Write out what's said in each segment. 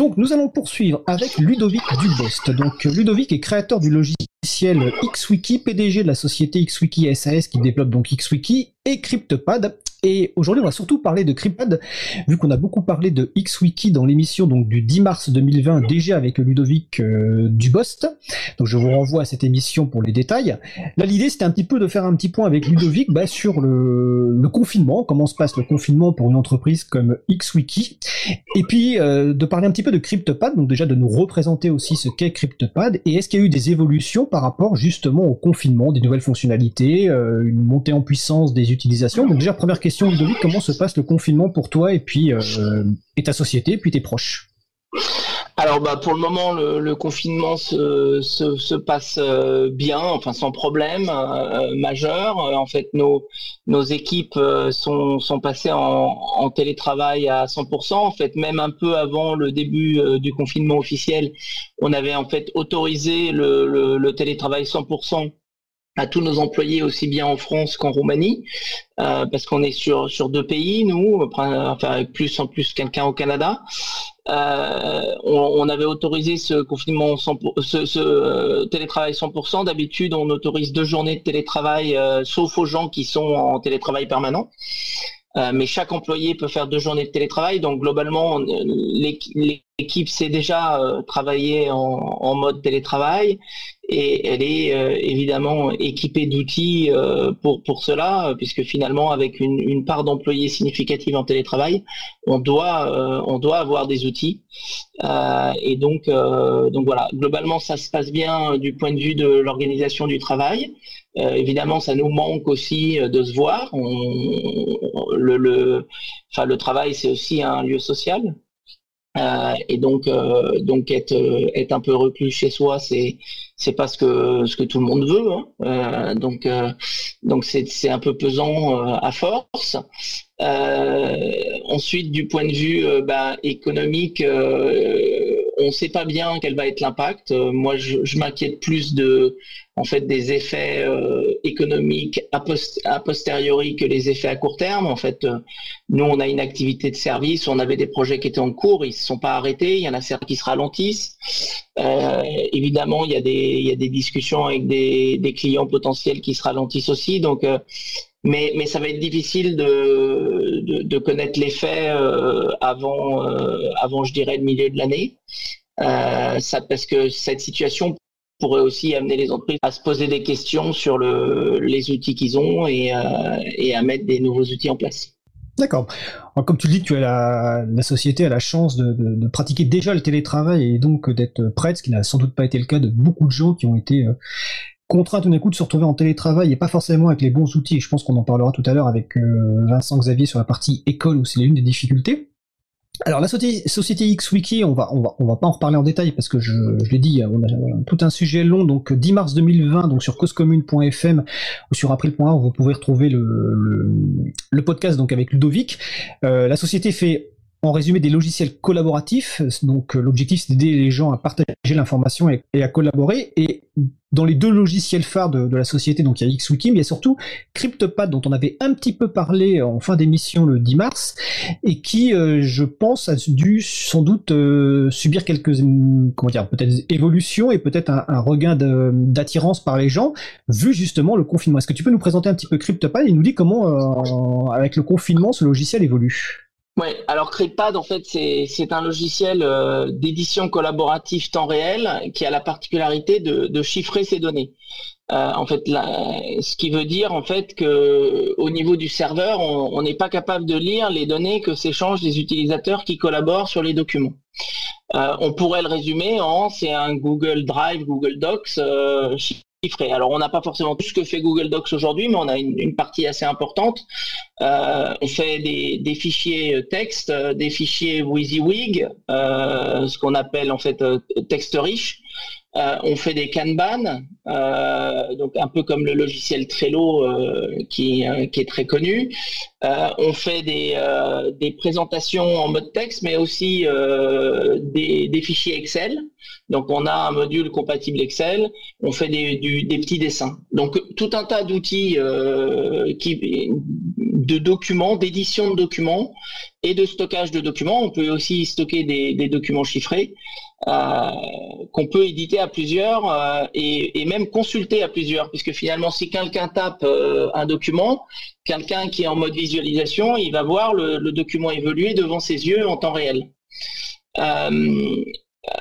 Donc nous allons poursuivre avec Ludovic Dubost. Donc Ludovic est créateur du logiciel XWiki, PDG de la société XWiki SAS qui développe donc XWiki et CryptPad. Et aujourd'hui, on va surtout parler de CryptPad, vu qu'on a beaucoup parlé de XWiki dans l'émission donc du 10 mars 2020, déjà avec Ludovic euh, Dubost. Donc je vous renvoie à cette émission pour les détails. Là, l'idée, c'était un petit peu de faire un petit point avec Ludovic bah, sur le, confinement, comment se passe le confinement pour une entreprise comme XWiki, et puis euh, de parler un petit peu de CryptPad, donc déjà de nous représenter aussi ce qu'est CryptPad, et est-ce qu'il y a eu des évolutions par rapport justement au confinement, des nouvelles fonctionnalités, euh, une montée en puissance des utilisations? Donc déjà, première question, Comment se passe le confinement pour toi et puis euh, et ta société, puis tes proches? Alors bah pour le moment le, confinement se, se, passe euh, bien, enfin sans problème euh, majeur. En fait nos nos équipes sont, sont passées en, en télétravail à 100%. En fait même un peu avant le début du confinement officiel, on avait en fait autorisé le, le, le télétravail 100% à tous nos employés aussi bien en France qu'en Roumanie, euh, parce qu'on est sur sur deux pays, nous, enfin plus en plus quelqu'un au Canada. Euh, on, avait autorisé ce confinement, 100%, ce, ce euh, télétravail 100%. D'habitude, on autorise deux journées de télétravail, sauf aux gens qui sont en télétravail permanent. mais chaque employé peut faire deux journées de télétravail. Donc globalement, l'équipe sait déjà travailler en, en, mode télétravail et elle est euh, évidemment équipée d'outils euh, pour pour cela, puisque finalement avec une, part d'employés significative en télétravail, on doit euh, on doit avoir des outils et donc donc voilà globalement ça se passe bien du point de vue de l'organisation du travail. évidemment, ça nous manque aussi de se voir. Le, le travail, c'est aussi un lieu social. Euh, et donc, euh, donc être, être un peu reclus chez soi, c'est c'est pas ce que ce que tout le monde veut. Hein. Euh, donc donc c'est c'est un peu pesant à force. ensuite, du point de vue bah, économique, on ne sait pas bien quel va être l'impact. moi, je, m'inquiète plus de en fait des effets euh, économiques a, posteriori que les effets à court terme. En fait, euh, nous, on a une activité de service, on avait des projets qui étaient en cours, ils ne se sont pas arrêtés, il y en a certains qui se ralentissent. Euh, évidemment, il y, a des, il y a des discussions avec des, des clients potentiels qui se ralentissent aussi. Donc, mais, mais ça va être difficile de, de, connaître l'effet avant, avant, je dirais, le milieu de l'année. ça, parce que cette situation pourrait aussi amener les entreprises à se poser des questions sur le, les outils qu'ils ont et, euh, à mettre des nouveaux outils en place. D'accord. Comme tu le dis, tu as la, société a la chance de, pratiquer déjà le télétravail et donc d'être prête, ce qui n'a sans doute pas été le cas de beaucoup de gens qui ont été contraints tout d'un coup de se retrouver en télétravail et pas forcément avec les bons outils. Je pense qu'on en parlera tout à l'heure avec euh, Vincent Xavier sur la partie école où c'est l'une des difficultés. Alors la société XWiki, on va, on va, on va pas en reparler en détail parce que je, l'ai dit, on a, tout un sujet long. Donc 10 mars 2020, donc sur causecommune.fm ou sur april.org, vous pouvez retrouver le, podcast donc avec Ludovic. Euh, la société fait en résumé des logiciels collaboratifs. Donc l'objectif c'est d'aider les gens à partager l'information et, à collaborer. Et dans les deux logiciels phares de, la société, donc il y a XWiki, il y a surtout CryptoPad dont on avait un petit peu parlé en fin d'émission le 10 mars et qui, euh, je pense, a dû sans doute euh, subir quelques, comment dire, peut-être évolutions et peut-être un, regain d'attirance par les gens vu justement le confinement. Est-ce que tu peux nous présenter un petit peu CryptoPad et nous dire comment, euh, avec le confinement, ce logiciel évolue? Ouais, alors CryptPad, en fait, c'est un logiciel euh, d'édition collaborative temps réel qui a la particularité de, de chiffrer ses données. Euh, en fait, ce qui veut dire en fait que au niveau du serveur, on n'est pas capable de lire les données que s'échangent les utilisateurs qui collaborent sur les documents. Euh, on pourrait le résumer en c'est un Google Drive, Google Docs euh, alors on n'a pas forcément tout ce que fait Google Docs aujourd'hui, mais on a une, partie assez importante. Euh, on fait des, fichiers texte, des fichiers WYSIWYG, euh, ce qu'on appelle en fait euh, texte riche. Euh, on fait des Kanban, euh, donc un peu comme le logiciel Trello euh, qui, qui, est très connu. on fait des, présentations en mode texte, mais aussi des, fichiers Excel. Donc on a un module compatible Excel. On fait des, petits dessins. Donc tout un tas d'outils de documents, d'édition de documents et de stockage de documents. On peut aussi stocker des, documents chiffrés euh, qu'on peut éditer à plusieurs euh, et, même consulter à plusieurs, puisque finalement, si quelqu'un tape euh, un document, quelqu'un qui est en mode visualisation, il va voir le, le, document évoluer devant ses yeux en temps réel.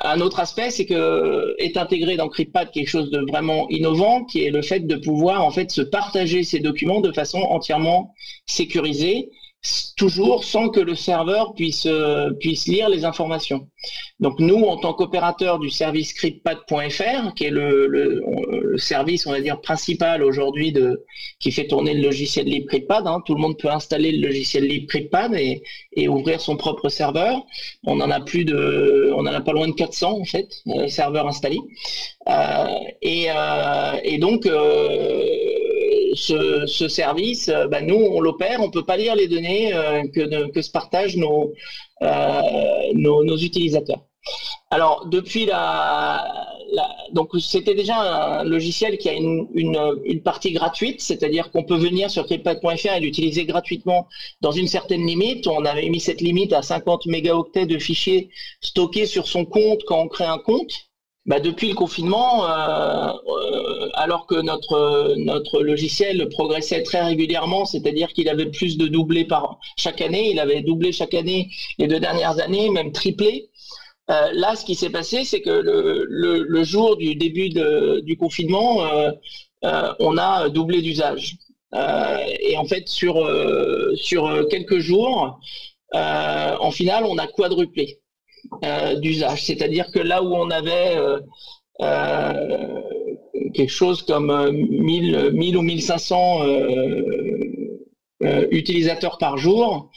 Un autre aspect, c'est que est intégré dans CryptPad quelque chose de vraiment innovant, qui est le fait de pouvoir en fait se partager ces documents de façon entièrement sécurisée toujours sans que le serveur puisse, euh, puisse lire les informations. Donc nous, en tant qu'opérateur du service scriptpad.fr, qui est le, service, on va dire, principal aujourd'hui qui fait tourner le logiciel libre CryptPad, hein, tout le monde peut installer le logiciel libre CryptPad et, et ouvrir son propre serveur. On en a plus de, on en a pas loin de 400 en fait, euh, serveurs installés. Euh, et, euh, et donc ce, service, bah, nous, on l'opère, on peut pas lire les données que, se partagent nos, utilisateurs. Alors, depuis la, donc c'était déjà un logiciel qui a une, une, partie gratuite, c'est-à-dire qu'on peut venir sur cryptpad.fr et l'utiliser gratuitement dans une certaine limite. On avait mis cette limite à 50 mégaoctets de fichiers stockés sur son compte quand on crée un compte. Bah, depuis le confinement, euh, euh, alors que notre, notre logiciel progressait très régulièrement, c'est-à-dire qu'il avait plus de doublés par chaque année, il avait doublé chaque année les deux dernières années, même triplé. Euh, là, ce qui s'est passé, c'est que le, jour du début du confinement, on a doublé d'usage. et en fait, sur, sur quelques jours, en finale, on a quadruplé. Euh, d'usage. C'est-à-dire que là où on avait euh, euh, quelque chose comme 1000, 1000 ou 1500 utilisateurs par jour,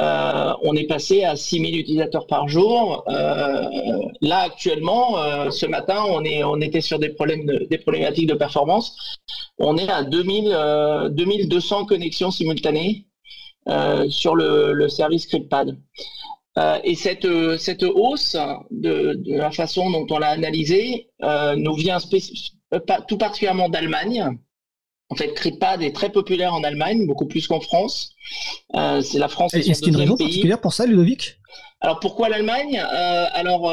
on est passé à 6000 utilisateurs par jour. là actuellement, ce matin, on, était sur des, problèmes des problématiques de performance. On est à 2000, 2200 connexions simultanées sur le, service CryptPad. Euh, et cette, euh, hausse de, la façon dont on l'a analysée euh, nous vient tout particulièrement d'Allemagne. En fait, CryptPad est très populaire en Allemagne, beaucoup plus qu'en France. c'est la France. Est-ce qu'il y a une raison particulière pour ça, Ludovic? Alors pourquoi l'Allemagne? Alors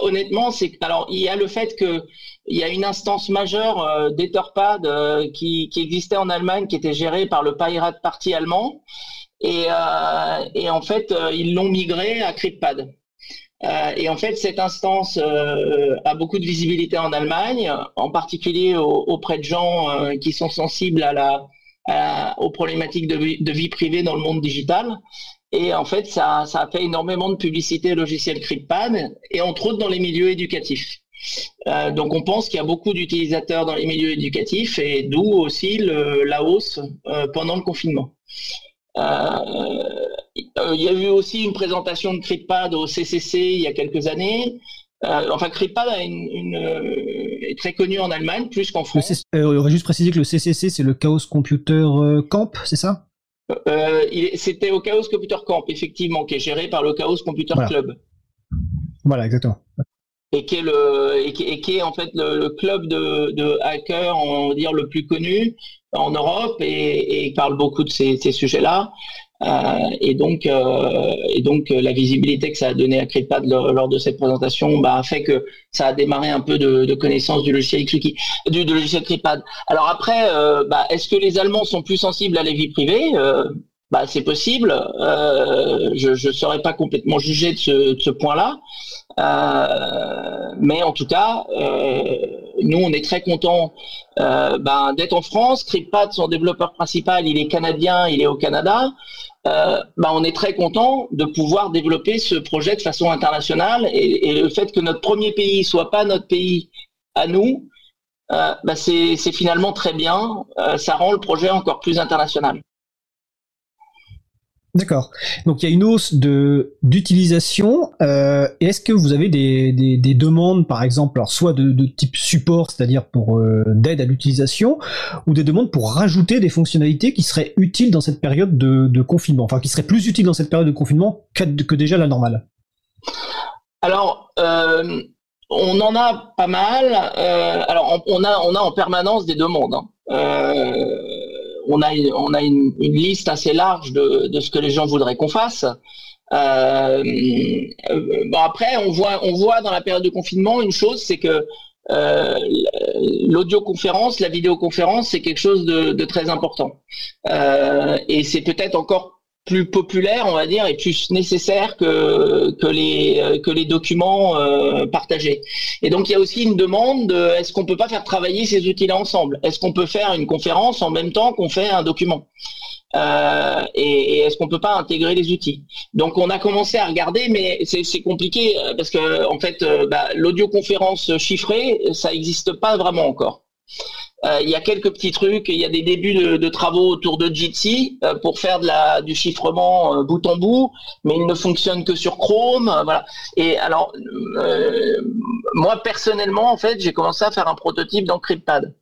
honnêtement, c'est alors il y a le fait que il y a une instance majeure d'Etherpad qui, qui existait en Allemagne, qui était gérée par le Pirate Party allemand, et, euh, et en fait, euh, ils l'ont migré à CryptPad. Euh, et en fait, cette instance a beaucoup de visibilité en Allemagne, en particulier auprès de gens qui sont sensibles à la, aux problématiques de vie, privée dans le monde digital. Et en fait, ça, ça a fait énormément de publicité logiciel CryptPad, et entre autres dans les milieux éducatifs. Euh, donc on pense qu'il y a beaucoup d'utilisateurs dans les milieux éducatifs, et d'où aussi le, la hausse euh, pendant le confinement. Euh, il y a eu aussi une présentation de CryptPad au CCC il y a quelques années. Euh, enfin, euh, est très connu en Allemagne, plus qu'en France. on aurait juste précisé que le CCC, c'est le Chaos Computer Camp, c'est ça? C'était au Chaos Computer Camp, effectivement, qui est géré par le Chaos Computer Club. Voilà, exactement et qui est le et qui, est en fait le, club de, de, hackers on va dire le plus connu en Europe et, et parle beaucoup de ces, ces sujets-là euh, et donc euh, et donc la visibilité que ça a donné à CryptPad lors, de cette présentation bah, a fait que ça a démarré un peu de, de connaissance du logiciel Xwiki, du, du logiciel CryptPad. Alors après euh, bah, est-ce que les Allemands sont plus sensibles à la vie privée? Euh, bah, c'est possible. Euh, je ne saurais pas complètement juger de ce, de ce point-là. Euh, mais en tout cas, euh, nous, on est très contents euh, ben, d'être en France. CryptPad, son développeur principal, il est canadien, il est au Canada. Ben, on est très content de pouvoir développer ce projet de façon internationale et, le fait que notre premier pays soit pas notre pays à nous, ben, c'est finalement très bien. ça rend le projet encore plus international. D'accord. Donc il y a une hausse de d'utilisation. Euh, Est-ce que vous avez des, des, des, demandes, par exemple, alors soit de, de type support, c'est-à-dire pour euh, d'aide à l'utilisation, ou des demandes pour rajouter des fonctionnalités qui seraient utiles dans cette période de, de confinement, enfin qui seraient plus utiles dans cette période de confinement que, que déjà la normale? Alors. Euh, on en a pas mal. Euh, alors, on, a, on a en permanence des demandes. Hein. On a on a une, liste assez large de, de ce que les gens voudraient qu'on fasse. Euh, bon après, on voit on voit dans la période de confinement une chose, c'est que euh, l'audioconférence, la vidéoconférence, c'est quelque chose de, de très important. Euh, et c'est peut-être encore plus populaire, on va dire, et plus nécessaire que, que, les, que les documents euh, partagés. Et donc il y a aussi une demande de est-ce qu'on peut pas faire travailler ces outils-là ensemble? Est-ce qu'on peut faire une conférence en même temps qu'on fait un document? Euh, et, est-ce qu'on peut pas intégrer les outils? Donc on a commencé à regarder, mais c'est compliqué euh, parce que en fait, euh, bah, l'audioconférence chiffrée, ça n'existe pas vraiment encore. Euh, il y a quelques petits trucs, il y a des débuts de, travaux autour de Jitsi euh, pour faire de la, du chiffrement euh, bout en bout, mais il ne fonctionne que sur Chrome. voilà. Et alors, moi personnellement, en fait, j'ai commencé à faire un prototype dans CryptPad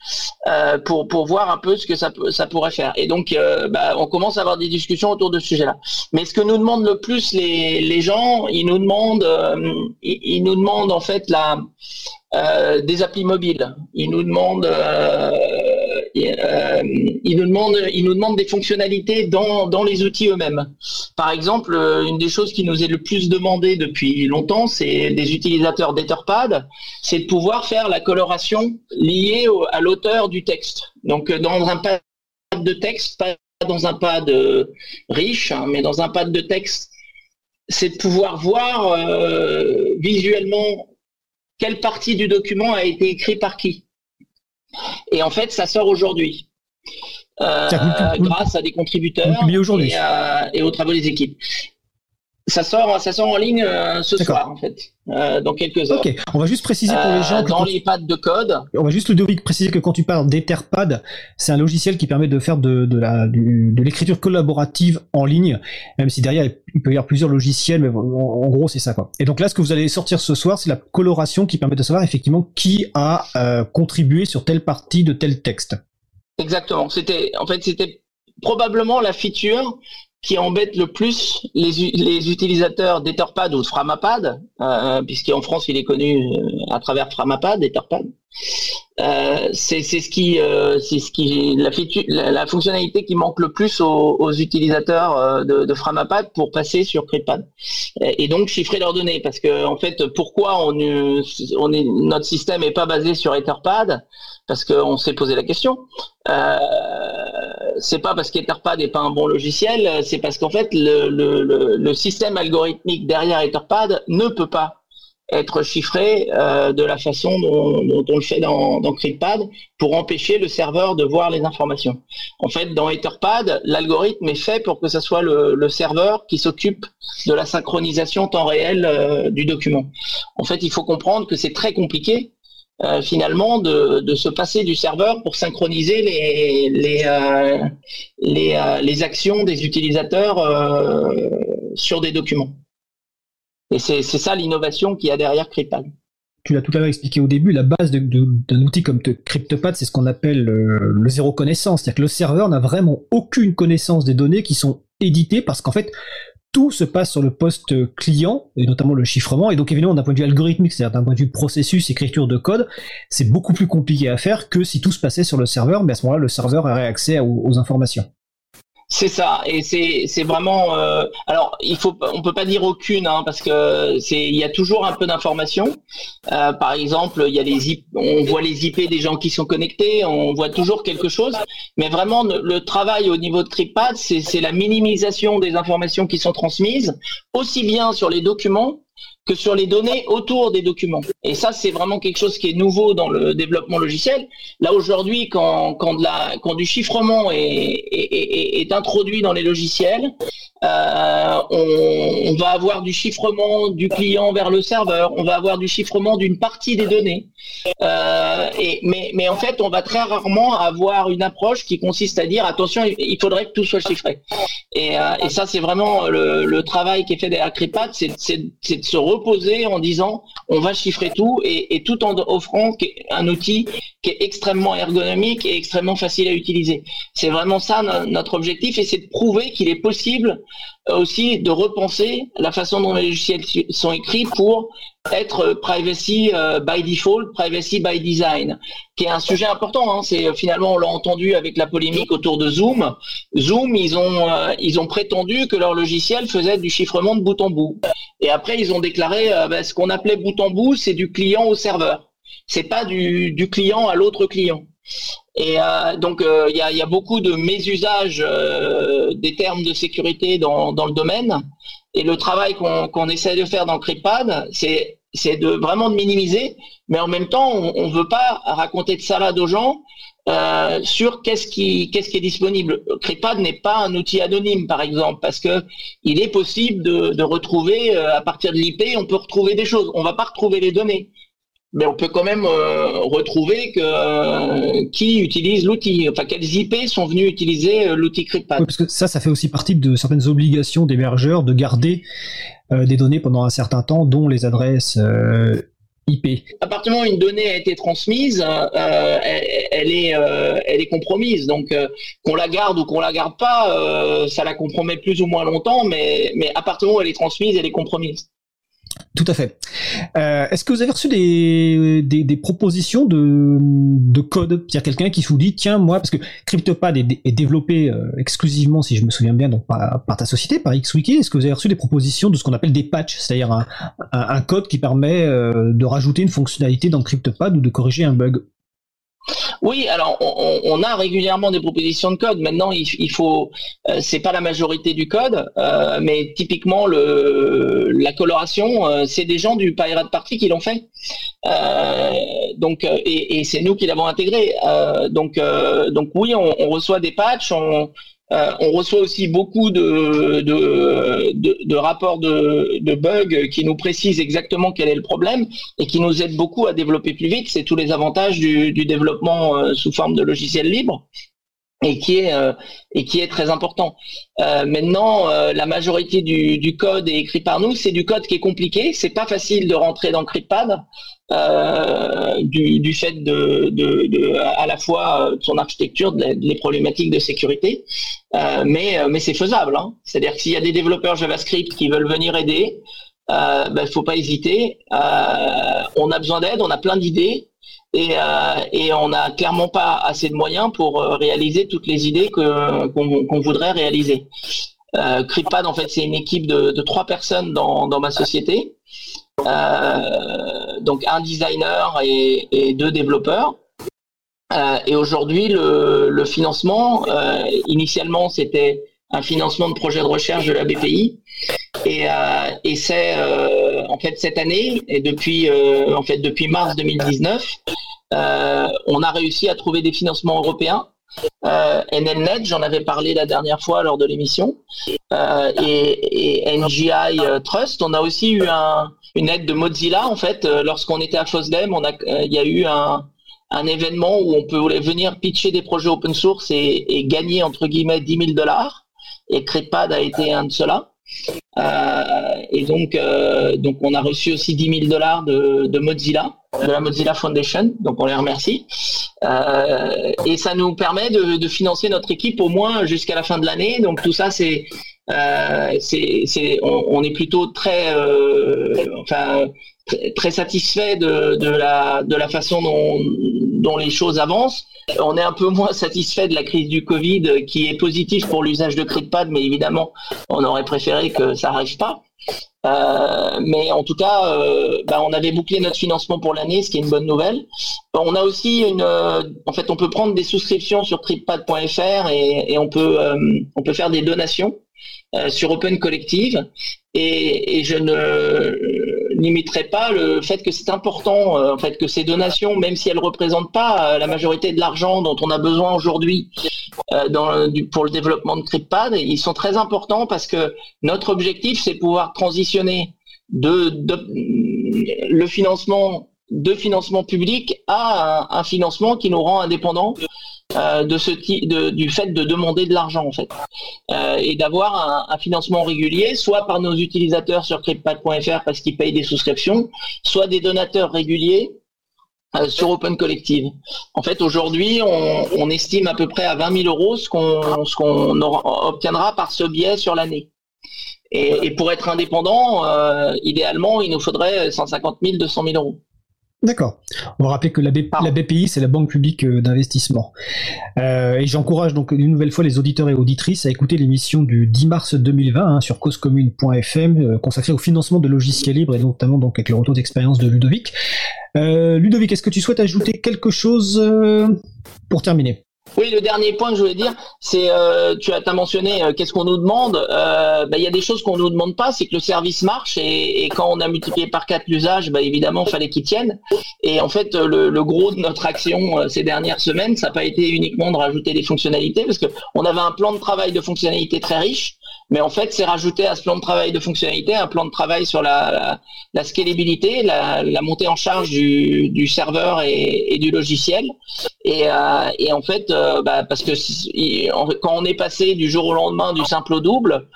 pour pour voir un peu ce que ça ça pourrait faire. Et donc, bah, on commence à avoir des discussions autour de ce sujet-là. Mais ce que nous demandent le plus les, les gens, ils nous demandent ils nous demandent en fait la euh, des applis mobiles. Ils nous demandent, euh, euh, ils nous demandent, ils nous demandent des fonctionnalités dans, dans les outils eux-mêmes. Par exemple, une des choses qui nous est le plus demandé depuis longtemps, c'est des utilisateurs d'Etherpad, c'est de pouvoir faire la coloration liée à l'auteur du texte. Donc, dans un pad de texte, pas dans un pad riche, hein, mais dans un pad de texte, c'est de pouvoir voir visuellement quelle partie du document a été écrit par qui. Et en fait, ça sort aujourd'hui. Euh, grâce à des contributeurs et, et, aux travaux des équipes. Ça sort, ça sort en ligne euh, ce soir, en fait, euh, dans quelques heures. Ok, on va juste préciser pour les gens. Euh, dans les pads de code. On va juste, Ludovic, préciser que quand tu parles d'Etherpad, c'est un logiciel qui permet de faire de, de la, de l'écriture collaborative en ligne, même si derrière il peut y avoir plusieurs logiciels, mais en, gros c'est ça quoi. Et donc là, ce que vous allez sortir ce soir, c'est la coloration qui permet de savoir effectivement qui a contribué sur telle partie de tel texte. Exactement. C'était, en fait, c'était probablement la feature qui embête le plus les, les utilisateurs d'Etherpad ou de Framapad, euh, puisqu'en France il est connu euh, à travers Framapad, Etherpad. Euh, c'est ce qui, euh, c'est ce qui, la, la, fonctionnalité qui manque le plus aux, aux utilisateurs euh, de, de, Framapad pour passer sur CryptPad. Et, donc chiffrer leurs données, parce que en fait, pourquoi on, on est, notre système est pas basé sur Etherpad? Parce qu'on s'est posé la question. Euh, c'est pas parce qu'Etherpad n'est pas un bon logiciel, c'est parce qu'en fait le, le, le, système algorithmique derrière Etherpad ne peut pas être chiffré euh, de la façon dont, on le fait dans, dans CryptPad pour empêcher le serveur de voir les informations. En fait, dans Etherpad, l'algorithme est fait pour que ce soit le, serveur qui s'occupe de la synchronisation temps réel euh, du document. En fait, il faut comprendre que c'est très compliqué euh, finalement de, se passer du serveur pour synchroniser les, les, les, actions des utilisateurs sur des documents. Et c'est ça l'innovation qu'il y a derrière CryptPad. Tu l'as tout à l'heure expliqué au début, la base d'un outil comme CryptoPad, c'est ce qu'on appelle le zéro connaissance. C'est-à-dire que le serveur n'a vraiment aucune connaissance des données qui sont éditées parce qu'en fait, tout se passe sur le poste client, et notamment le chiffrement, et donc évidemment d'un point de vue algorithmique, c'est-à-dire d'un point de vue processus, écriture de code, c'est beaucoup plus compliqué à faire que si tout se passait sur le serveur, mais à ce moment-là, le serveur aurait accès aux informations. C'est ça, et c'est vraiment. Euh, alors, il faut, on peut pas dire aucune, hein, parce que c'est, il y a toujours un peu d'informations. Euh, par exemple, il y a les, on voit les IP des gens qui sont connectés, on voit toujours quelque chose. Mais vraiment, le travail au niveau de c'est c'est la minimisation des informations qui sont transmises, aussi bien sur les documents que sur les données autour des documents. Et ça, c'est vraiment quelque chose qui est nouveau dans le développement logiciel. Là, aujourd'hui, quand, du chiffrement est, introduit dans les logiciels, euh, on, va avoir du chiffrement du client vers le serveur, on va avoir du chiffrement d'une partie des données. Euh, mais, en fait, on va très rarement avoir une approche qui consiste à dire attention, il faudrait que tout soit chiffré. Et, euh, ça, c'est vraiment le, travail qui est fait derrière CryptPad, c'est de se reposer en disant on va chiffrer tout et, tout en offrant un outil qui est extrêmement ergonomique et extrêmement facile à utiliser. C'est vraiment ça notre objectif et c'est de prouver qu'il est possible aussi de repenser la façon dont les logiciels sont écrits pour être privacy by default, privacy by design, qui est un sujet important. Hein. C'est finalement on l'a entendu avec la polémique autour de Zoom. Zoom, ils ont ils ont prétendu que leur logiciel faisait du chiffrement de bout en bout. Et après ils ont déclaré ben, ce qu'on appelait bout en bout, c'est du client au serveur. C'est pas du, du client à l'autre client. Et euh, donc, euh, il y, a, beaucoup de mésusages euh, des termes de sécurité dans, le domaine. Et le travail qu'on essaie de faire dans CryptPad, c'est de vraiment de minimiser, mais en même temps, on ne veut pas raconter de salade aux gens sur qu'est-ce qui, est disponible. CryptPad n'est pas un outil anonyme, par exemple, parce que il est possible de retrouver, à partir de l'IP, on peut retrouver des choses. On ne va pas retrouver les données mais on peut quand même euh, retrouver que euh, qui utilise l'outil, enfin quelles IP sont venus utiliser euh, l'outil CryptPad. parce que ça, ça fait aussi partie de certaines obligations d'hébergeurs de garder des données pendant un certain temps, dont les adresses IP. À partir du moment où une donnée a été transmise, elle, est, elle est compromise. Donc qu'on la garde ou qu'on la garde pas, ça la compromet plus ou moins longtemps, mais, mais à partir du moment où elle est transmise, elle est compromise. Tout à fait. Euh, est-ce que vous avez reçu des, propositions de, de code? Il y a quelqu'un qui vous dit, tiens, moi, parce que CryptoPad est, développé euh, exclusivement, si je me souviens bien, donc par, ta société, par XWiki. Est-ce que vous avez reçu des propositions de ce qu'on appelle des patchs, c'est-à-dire un, un, code qui permet euh, de rajouter une fonctionnalité dans CryptoPad ou de corriger un bug? Oui, alors on, a régulièrement des propositions de code. Maintenant, il, faut, euh, c'est pas la majorité du code, euh, mais typiquement le la coloration, euh, c'est des gens du Pirate Party qui l'ont fait. donc et, c'est nous qui l'avons intégré. donc donc oui, on, on, reçoit des patchs, on, euh, on reçoit aussi beaucoup de, de, rapports de, bugs qui nous précisent exactement quel est le problème et qui nous aident beaucoup à développer plus vite. C'est tous les avantages du, développement euh, sous forme de logiciel libre et qui est euh, et qui est très important. maintenant, la majorité du, code est écrit par nous. C'est du code qui est compliqué. C'est pas facile de rentrer dans CryptPad. Euh, du, fait de, à la fois son architecture, des problématiques de sécurité, euh, mais, euh, mais c'est faisable. Hein. C'est-à-dire que s'il y a des développeurs JavaScript qui veulent venir aider, il ben, faut pas hésiter. on a besoin d'aide, on a plein d'idées. Et, et on n'a clairement pas assez de moyens pour réaliser toutes les idées qu'on voudrait réaliser. Euh, CryptPad, en fait, c'est une équipe de, trois personnes dans, dans ma société. Euh, donc un designer et, deux développeurs. Euh, et aujourd'hui, le, financement, euh, initialement, c'était un financement de projet de recherche de la BPI. Et, et c'est en fait cette année et depuis en fait depuis mars 2019, on a réussi à trouver des financements européens euh, NLNet, j'en avais parlé la dernière fois lors de l'émission, euh, et, NGI euh, Trust. On a aussi eu une aide de Mozilla en fait. Lorsqu'on était à FOSDEM, on a, il y a eu un, événement où on peut venir pitcher des projets open source et, gagner entre guillemets 10 000 dollars. Et CryptPad a été un de ceux-là. Et donc, donc on a reçu aussi 10 000 dollars de Mozilla de la Mozilla Foundation, donc on les remercie. Euh, et ça nous permet de, financer notre équipe au moins jusqu'à la fin de l'année. Donc tout ça, c'est, euh, c'est, on, est plutôt très, euh, enfin, très, satisfait de, la, façon dont, les choses avancent. On est un peu moins satisfait de la crise du Covid, qui est positive pour l'usage de CryptPad, mais évidemment, on aurait préféré que ça n'arrive pas. Euh, mais en tout cas, euh, bah, on avait bouclé notre financement pour l'année, ce qui est une bonne nouvelle. On a aussi une, euh, en fait, on peut prendre des souscriptions sur tripad.fr et, on peut, faire des donations sur Open Collective. Et je ne limiterait pas le fait que c'est important, euh, en fait, que ces donations, même si elles ne représentent pas euh, la majorité de l'argent dont on a besoin aujourd'hui euh, pour le développement de CryptPad, ils sont très importants parce que notre objectif, c'est pouvoir transitionner de, le financement de financement public à un, un, financement qui nous rend indépendants euh, de ce de, du fait de demander de l'argent en fait euh, et d'avoir un, financement régulier soit par nos utilisateurs sur cryptpad.fr parce qu'ils payent des souscriptions soit des donateurs réguliers euh, sur Open Collective. En fait, aujourd'hui, on, estime à peu près à 20 000 euros ce qu'on ce qu'on obtiendra par ce biais sur l'année. Et, pour être indépendant, idéalement, il nous faudrait 150 000, 200 000 euros. D'accord. On va rappeler que la, BPI, c'est la Banque publique euh, d'investissement. Euh, et j'encourage donc une nouvelle fois les auditeurs et auditrices à écouter l'émission du 10 mars 2020 hein, sur causecommune.fm euh, consacrée au financement de logiciels libres et notamment donc avec le retour d'expérience de Ludovic. Ludovic, est-ce que tu souhaites ajouter quelque chose pour terminer? Oui, le dernier point que je voulais dire, c'est euh, tu as, mentionné euh, qu'est-ce qu'on nous demande. Euh, bah, il y a des choses qu'on nous demande pas, c'est que le service marche et, quand on a multiplié par quatre l'usage, bah, évidemment, fallait qu'il tienne. Et en fait, le, gros de notre action ces dernières semaines, ça n'a pas été uniquement de rajouter des fonctionnalités, parce que on avait un plan de travail de fonctionnalités très riche, mais en fait, c'est rajouté à ce plan de travail de fonctionnalité un plan de travail sur la, la, scalabilité, la, montée en charge du, serveur et, du logiciel. Et, et en fait, euh, bah, parce que quand on est passé du jour au lendemain du simple au double,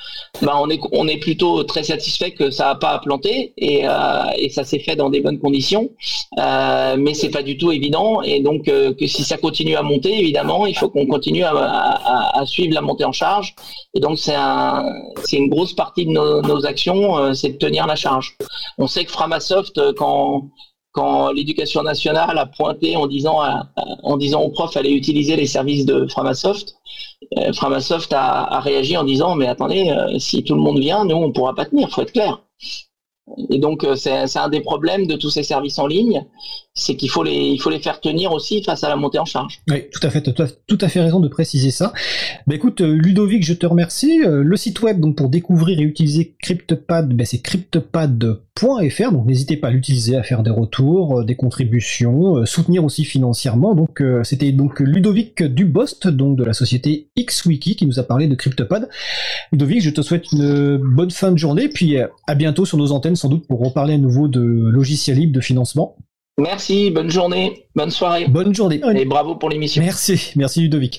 bah, on, est, on est plutôt très satisfait que ça n'a pas planté et, euh, et ça s'est fait dans des bonnes conditions. Euh, mais c'est pas du tout évident et donc euh, que si ça continue à monter, évidemment, il faut qu'on continue à, à, à, suivre la montée en charge. Et donc c'est un, c'est une grosse partie de nos, actions, c'est de tenir la charge. On sait que Framasoft, quand quand l'éducation nationale a pointé en disant, en disant aux profs allez utiliser les services de Framasoft, euh, Framasoft a, réagi en disant mais attendez, euh, si tout le monde vient, nous on pourra pas tenir, faut être clair. Et donc euh, c'est un des problèmes de tous ces services en ligne, c'est qu'il faut les, faut les faire tenir aussi face à la montée en charge. Oui, tout à fait, tout à, tout à fait raison de préciser ça. Bah, écoute, euh, Ludovic, je te remercie. Euh, le site web donc pour découvrir et utiliser CryptPad, bah, c'est cryptopad.fr. Donc n'hésitez pas à l'utiliser, à faire des retours, des contributions, soutenir aussi financièrement. Donc c'était donc Ludovic Dubost, donc de la société XWiki, qui nous a parlé de CryptoPad. Ludovic, je te souhaite une bonne fin de journée, puis à bientôt sur nos antennes sans doute pour reparler à nouveau de logiciels libres de financement. Merci, bonne journée, bonne soirée. Bonne journée. Et bravo pour l'émission. Merci, merci Ludovic.